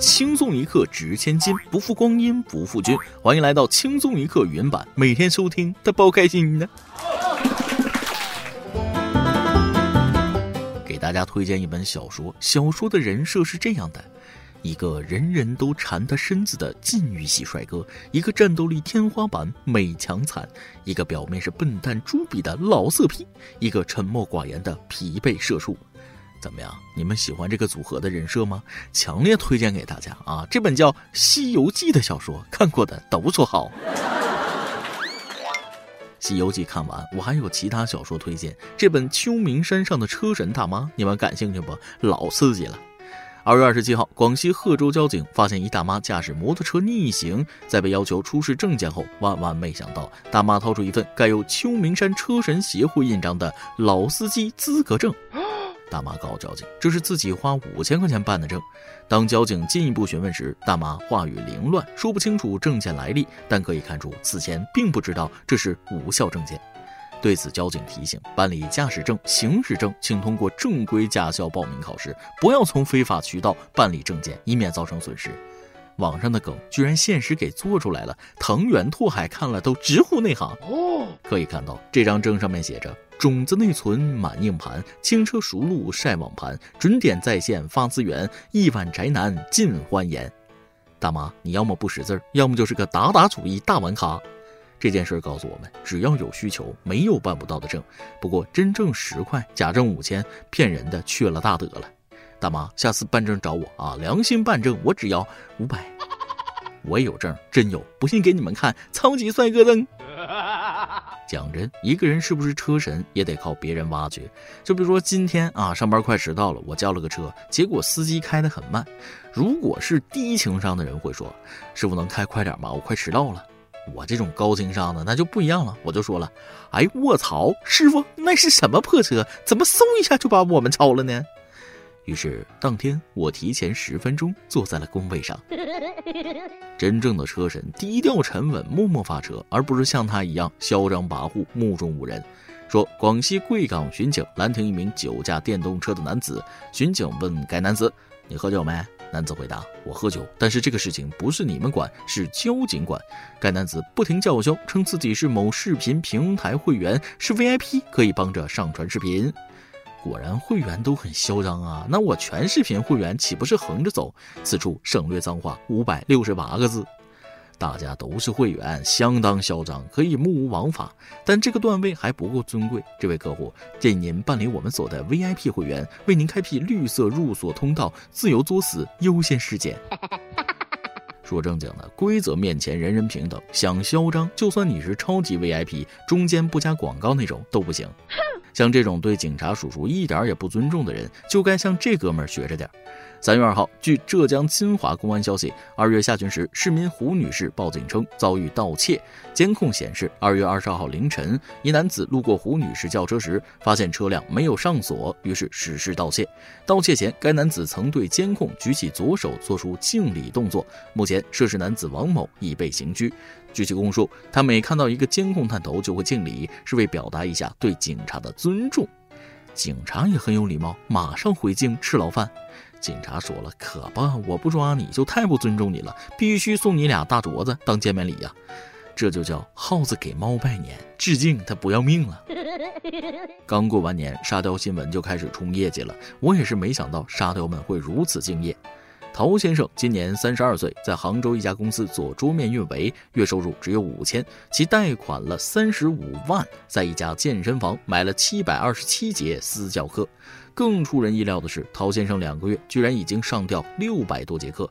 轻松一刻值千金，不负光阴不负君。欢迎来到轻松一刻云版，每天收听，他包开心呢。给大家推荐一本小说，小说的人设是这样的。一个人人都馋他身子的禁欲系帅哥，一个战斗力天花板美强惨，一个表面是笨蛋猪鼻的老色批，一个沉默寡言的疲惫社畜。怎么样？你们喜欢这个组合的人设吗？强烈推荐给大家啊！这本叫《西游记》的小说，看过的都说好。《西游记》看完，我还有其他小说推荐。这本《秋名山上的车神大妈》，你们感兴趣不？老刺激了！二月二十七号，广西贺州交警发现一大妈驾驶摩托车逆行，在被要求出示证件后，万万没想到，大妈掏出一份盖有秋名山车神协会印章的老司机资格证。大妈告诉交警，这是自己花五千块钱办的证。当交警进一步询问时，大妈话语凌乱，说不清楚证件来历，但可以看出此前并不知道这是无效证件。对此，交警提醒：办理驾驶证、行驶证，请通过正规驾校报名考试，不要从非法渠道办理证件，以免造成损失。网上的梗居然现实给做出来了，藤原拓海看了都直呼内行。哦，可以看到这张证上面写着：种子内存满硬盘，轻车熟路晒网盘，准点在线发资源，亿万宅男尽欢颜。大妈，你要么不识字儿，要么就是个打打主意大玩咖。这件事告诉我们，只要有需求，没有办不到的证。不过真正十块，假证五千，骗人的缺了大德了。大妈，下次办证找我啊！良心办证，我只要五百。我也有证，真有，不信给你们看，超级帅哥证。讲真，一个人是不是车神，也得靠别人挖掘。就比如说今天啊，上班快迟到了，我叫了个车，结果司机开得很慢。如果是低情商的人会说：“师傅能开快点吗？我快迟到了。”我这种高情商的那就不一样了，我就说了，哎，卧槽，师傅，那是什么破车？怎么嗖一下就把我们超了呢？于是当天我提前十分钟坐在了工位上。真正的车神低调沉稳，默默发车，而不是像他一样嚣张跋扈、目中无人。说广西贵港巡警拦停一名酒驾电动车的男子，巡警问该男子：“你喝酒没？”男子回答：“我喝酒，但是这个事情不是你们管，是交警管。”该男子不停叫嚣，称自己是某视频平台会员，是 VIP，可以帮着上传视频。果然，会员都很嚣张啊！那我全视频会员岂不是横着走？此处省略脏话五百六十八个字。大家都是会员，相当嚣张，可以目无王法。但这个段位还不够尊贵。这位客户，建议您办理我们所的 VIP 会员，为您开辟绿色入所通道，自由作死，优先事件。说正经的，规则面前人人平等。想嚣张，就算你是超级 VIP，中间不加广告那种都不行。像这种对警察叔叔一点也不尊重的人，就该向这哥们儿学着点。三月二号，据浙江金华公安消息，二月下旬时，市民胡女士报警称遭遇盗窃。监控显示，二月二十二号凌晨，一男子路过胡女士轿车时，发现车辆没有上锁，于是实施盗窃。盗窃前，该男子曾对监控举起左手做出敬礼动作。目前，涉事男子王某已被刑拘。据其供述，他每看到一个监控探头就会敬礼，是为表达一下对警察的尊重。警察也很有礼貌，马上回敬吃牢饭。警察说了：“可吧，我不抓你就太不尊重你了，必须送你俩大镯子当见面礼呀。”这就叫耗子给猫拜年，致敬他不要命了。刚过完年，沙雕新闻就开始冲业绩了。我也是没想到沙雕们会如此敬业。陶先生今年三十二岁，在杭州一家公司做桌面运维，月收入只有五千，其贷款了三十五万，在一家健身房买了七百二十七节私教课。更出人意料的是，陶先生两个月居然已经上掉六百多节课。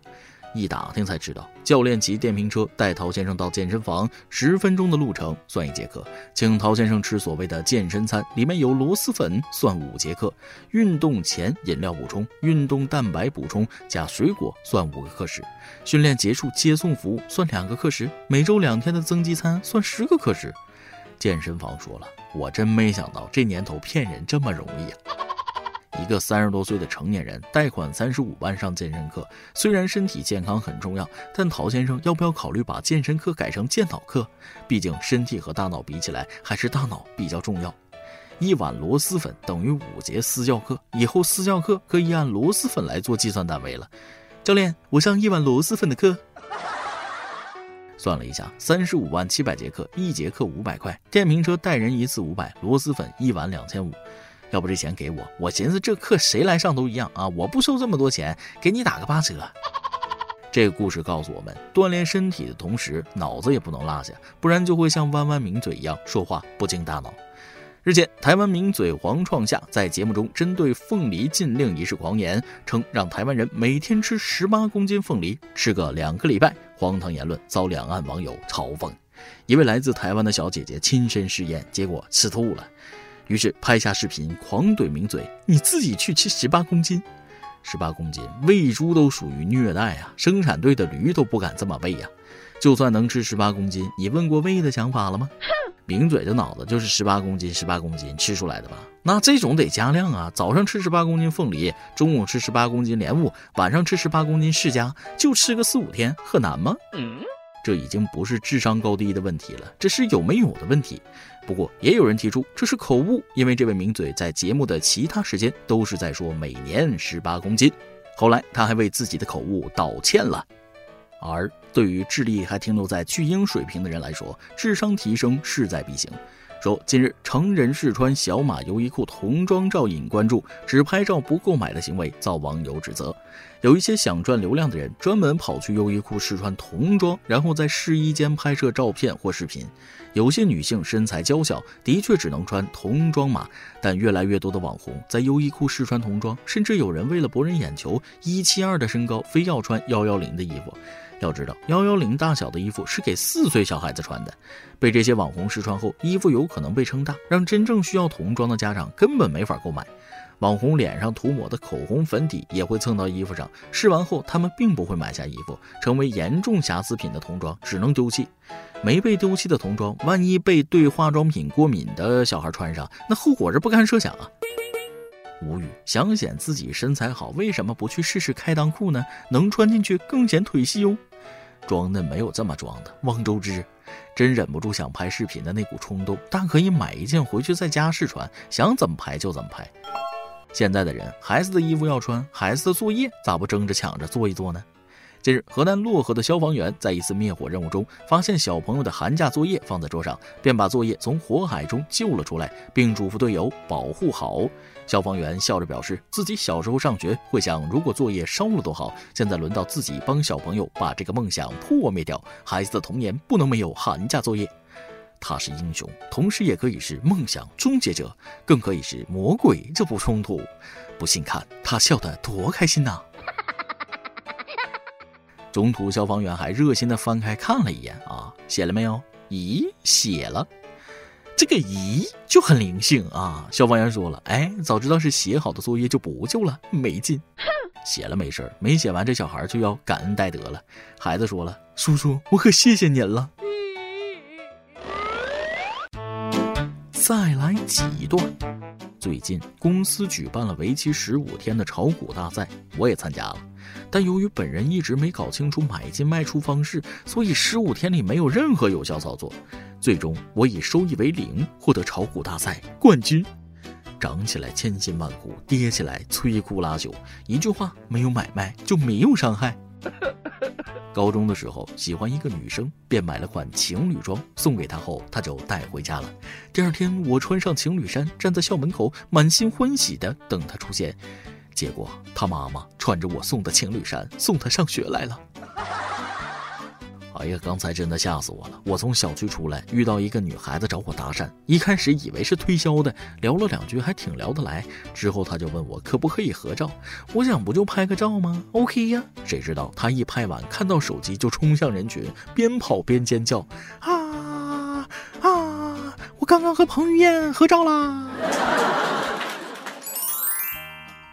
一打听才知道，教练骑电瓶车带陶先生到健身房，十分钟的路程算一节课；请陶先生吃所谓的健身餐，里面有螺蛳粉，算五节课；运动前饮料补充、运动蛋白补充加水果算五个课时；训练结束接送服务算两个课时；每周两天的增肌餐算十个课时。健身房说了，我真没想到这年头骗人这么容易啊！一个三十多岁的成年人贷款三十五万上健身课，虽然身体健康很重要，但陶先生要不要考虑把健身课改成健脑课？毕竟身体和大脑比起来，还是大脑比较重要。一碗螺蛳粉等于五节私教课，以后私教课可以按螺蛳粉来做计算单位了。教练，我上一碗螺蛳粉的课。算了一下，三十五万七百节课，一节课五百块，电瓶车带人一次五百，螺蛳粉一碗两千五。要不这钱给我，我寻思这课谁来上都一样啊，我不收这么多钱，给你打个八折。这个故事告诉我们，锻炼身体的同时，脑子也不能落下，不然就会像弯弯抿嘴一样说话不经大脑。日前，台湾名嘴黄创夏在节目中针对凤梨禁令一事狂言，称让台湾人每天吃十八公斤凤梨，吃个两个礼拜。荒唐言论遭两岸网友嘲讽。一位来自台湾的小姐姐亲身试验，结果吃吐了，于是拍下视频狂怼名嘴：“你自己去吃十八公斤。”十八公斤喂猪都属于虐待啊！生产队的驴都不敢这么喂呀！就算能吃十八公斤，你问过喂的想法了吗？名嘴的脑子就是十八公斤，十八公斤吃出来的吧？那这种得加量啊！早上吃十八公斤凤梨，中午吃十八公斤莲雾，晚上吃十八公斤释迦，就吃个四五天，很难吗？这已经不是智商高低的问题了，这是有没有的问题。不过也有人提出这是口误，因为这位名嘴在节目的其他时间都是在说每年十八公斤。后来他还为自己的口误道歉了。而对于智力还停留在巨婴水平的人来说，智商提升势在必行。说近日成人试穿小码优衣库童装照引关注，只拍照不购买的行为遭网友指责。有一些想赚流量的人，专门跑去优衣库试穿童装，然后在试衣间拍摄照片或视频。有些女性身材娇小，的确只能穿童装码，但越来越多的网红在优衣库试穿童装，甚至有人为了博人眼球，一七二的身高非要穿幺幺零的衣服。要知道，幺幺零大小的衣服是给四岁小孩子穿的。被这些网红试穿后，衣服有可能被撑大，让真正需要童装的家长根本没法购买。网红脸上涂抹的口红、粉底也会蹭到衣服上，试完后他们并不会买下衣服，成为严重瑕疵品的童装只能丢弃。没被丢弃的童装，万一被对化妆品过敏的小孩穿上，那后果是不堪设想啊！无语，想显自己身材好，为什么不去试试开裆裤呢？能穿进去更显腿细哦。装嫩没有这么装的，汪周知，真忍不住想拍视频的那股冲动，但可以买一件回去在家试穿，想怎么拍就怎么拍。现在的人，孩子的衣服要穿，孩子的作业咋不争着抢着做一做呢？近日，河南漯河的消防员在一次灭火任务中，发现小朋友的寒假作业放在桌上，便把作业从火海中救了出来，并嘱咐队友保护好。消防员笑着表示，自己小时候上学会想，如果作业烧了多好。现在轮到自己帮小朋友把这个梦想破灭掉。孩子的童年不能没有寒假作业。他是英雄，同时也可以是梦想终结者，更可以是魔鬼。这不冲突？不信看他笑得多开心呐！中途，消防员还热心的翻开看了一眼啊，写了没有？咦，写了。这个咦就很灵性啊。消防员说了，哎，早知道是写好的作业就不救了，没劲。写了没事没写完这小孩就要感恩戴德了。孩子说了，叔叔，我可谢谢您了。再来几段。最近公司举办了为期十五天的炒股大赛，我也参加了。但由于本人一直没搞清楚买进卖出方式，所以十五天里没有任何有效操作。最终我以收益为零获得炒股大赛冠军。涨起来千辛万苦，跌起来摧枯拉朽。一句话，没有买卖就没有伤害。高中的时候喜欢一个女生，便买了款情侣装送给她，后她就带回家了。第二天我穿上情侣衫，站在校门口，满心欢喜的等她出现。结果她妈妈穿着我送的情侣衫送她上学来了。哎呀，刚才真的吓死我了！我从小区出来，遇到一个女孩子找我搭讪，一开始以为是推销的，聊了两句还挺聊得来。之后她就问我可不可以合照，我想不就拍个照吗？OK 呀。谁知道她一拍完，看到手机就冲向人群，边跑边尖叫：“啊啊！我刚刚和彭于晏合照啦！”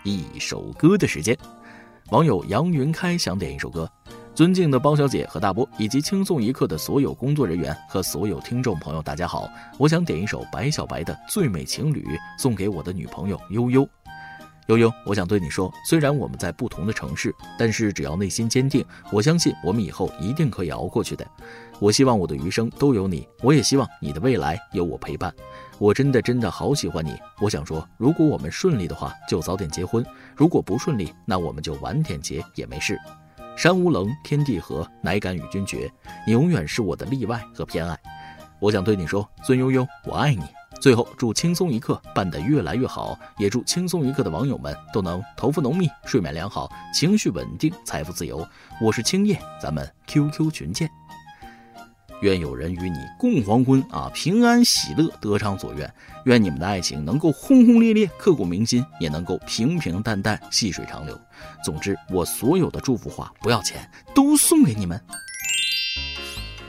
一首歌的时间，网友杨云开想点一首歌。尊敬的包小姐和大波，以及轻松一刻的所有工作人员和所有听众朋友，大家好！我想点一首白小白的《最美情侣》，送给我的女朋友悠悠。悠悠，我想对你说，虽然我们在不同的城市，但是只要内心坚定，我相信我们以后一定可以熬过去的。我希望我的余生都有你，我也希望你的未来有我陪伴。我真的真的好喜欢你。我想说，如果我们顺利的话，就早点结婚；如果不顺利，那我们就晚点结也没事。山无棱，天地合，乃敢与君绝。你永远是我的例外和偏爱。我想对你说，孙悠悠，我爱你。最后，祝轻松一刻办得越来越好，也祝轻松一刻的网友们都能头发浓密、睡眠良好、情绪稳定、财富自由。我是青叶，咱们 QQ 群见。愿有人与你共黄昏啊，平安喜乐，得偿所愿。愿你们的爱情能够轰轰烈烈，刻骨铭心，也能够平平淡淡，细水长流。总之，我所有的祝福话不要钱，都送给你们。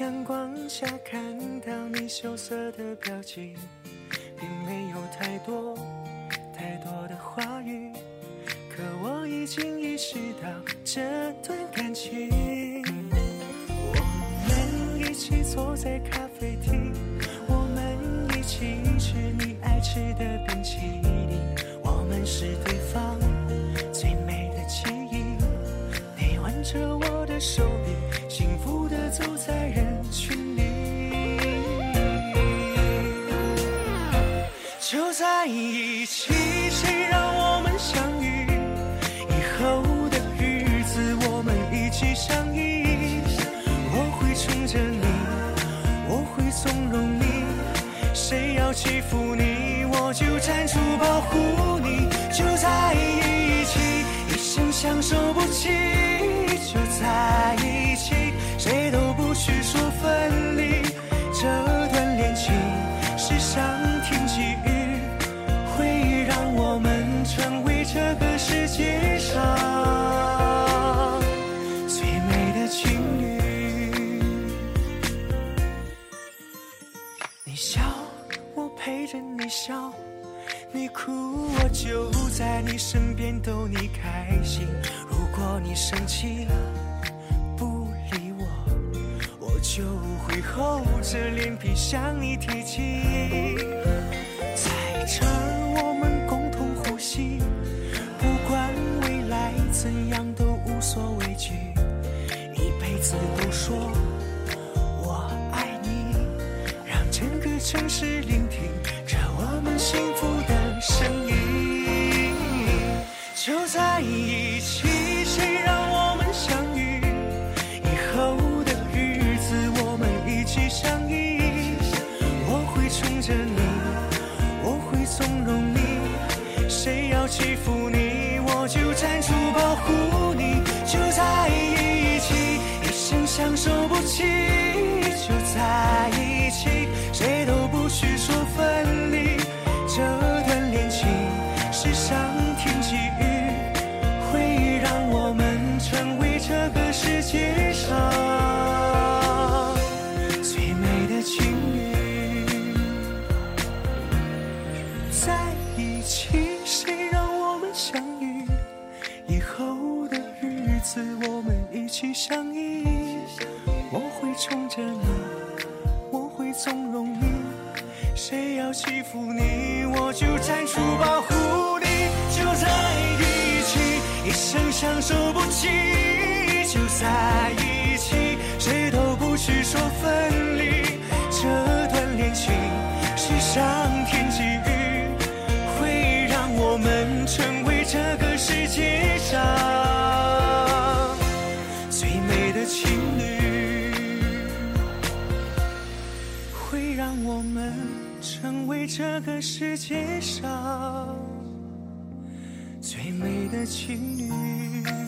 阳光下看到你羞涩的表情，并没有太多太多的话语，可我已经意识到这段感情。我们一起坐在咖啡厅，我们一起吃你爱吃的冰淇淋，我们是对方最美的记忆。你挽着我的手臂，幸福的走在在一起，谁让我们相遇？以后的日子，我们一起相依。我会宠着你，我会纵容你。谁要欺负你，我就站出保护你。就在一起，一生相守你笑，你哭我就在你身边逗你开心。如果你生气不理我，我就会厚着脸皮向你提起。在这儿我们共同呼吸。不管未来怎样都无所畏惧，一辈子都说我爱你，让整个城市聆听我们幸福的声音。就在一起，谁让我们相遇？以后的日子，我们一起相依。我会宠着你，我会纵容你，谁要欺负你，我就站出。保护你，就在一起，一生相守不弃。们一起相依，我会宠着你，我会纵容你。谁要欺负你，我就站出保护你。就在一起，一生相守不弃。就在一成为这个世界上最美的情侣。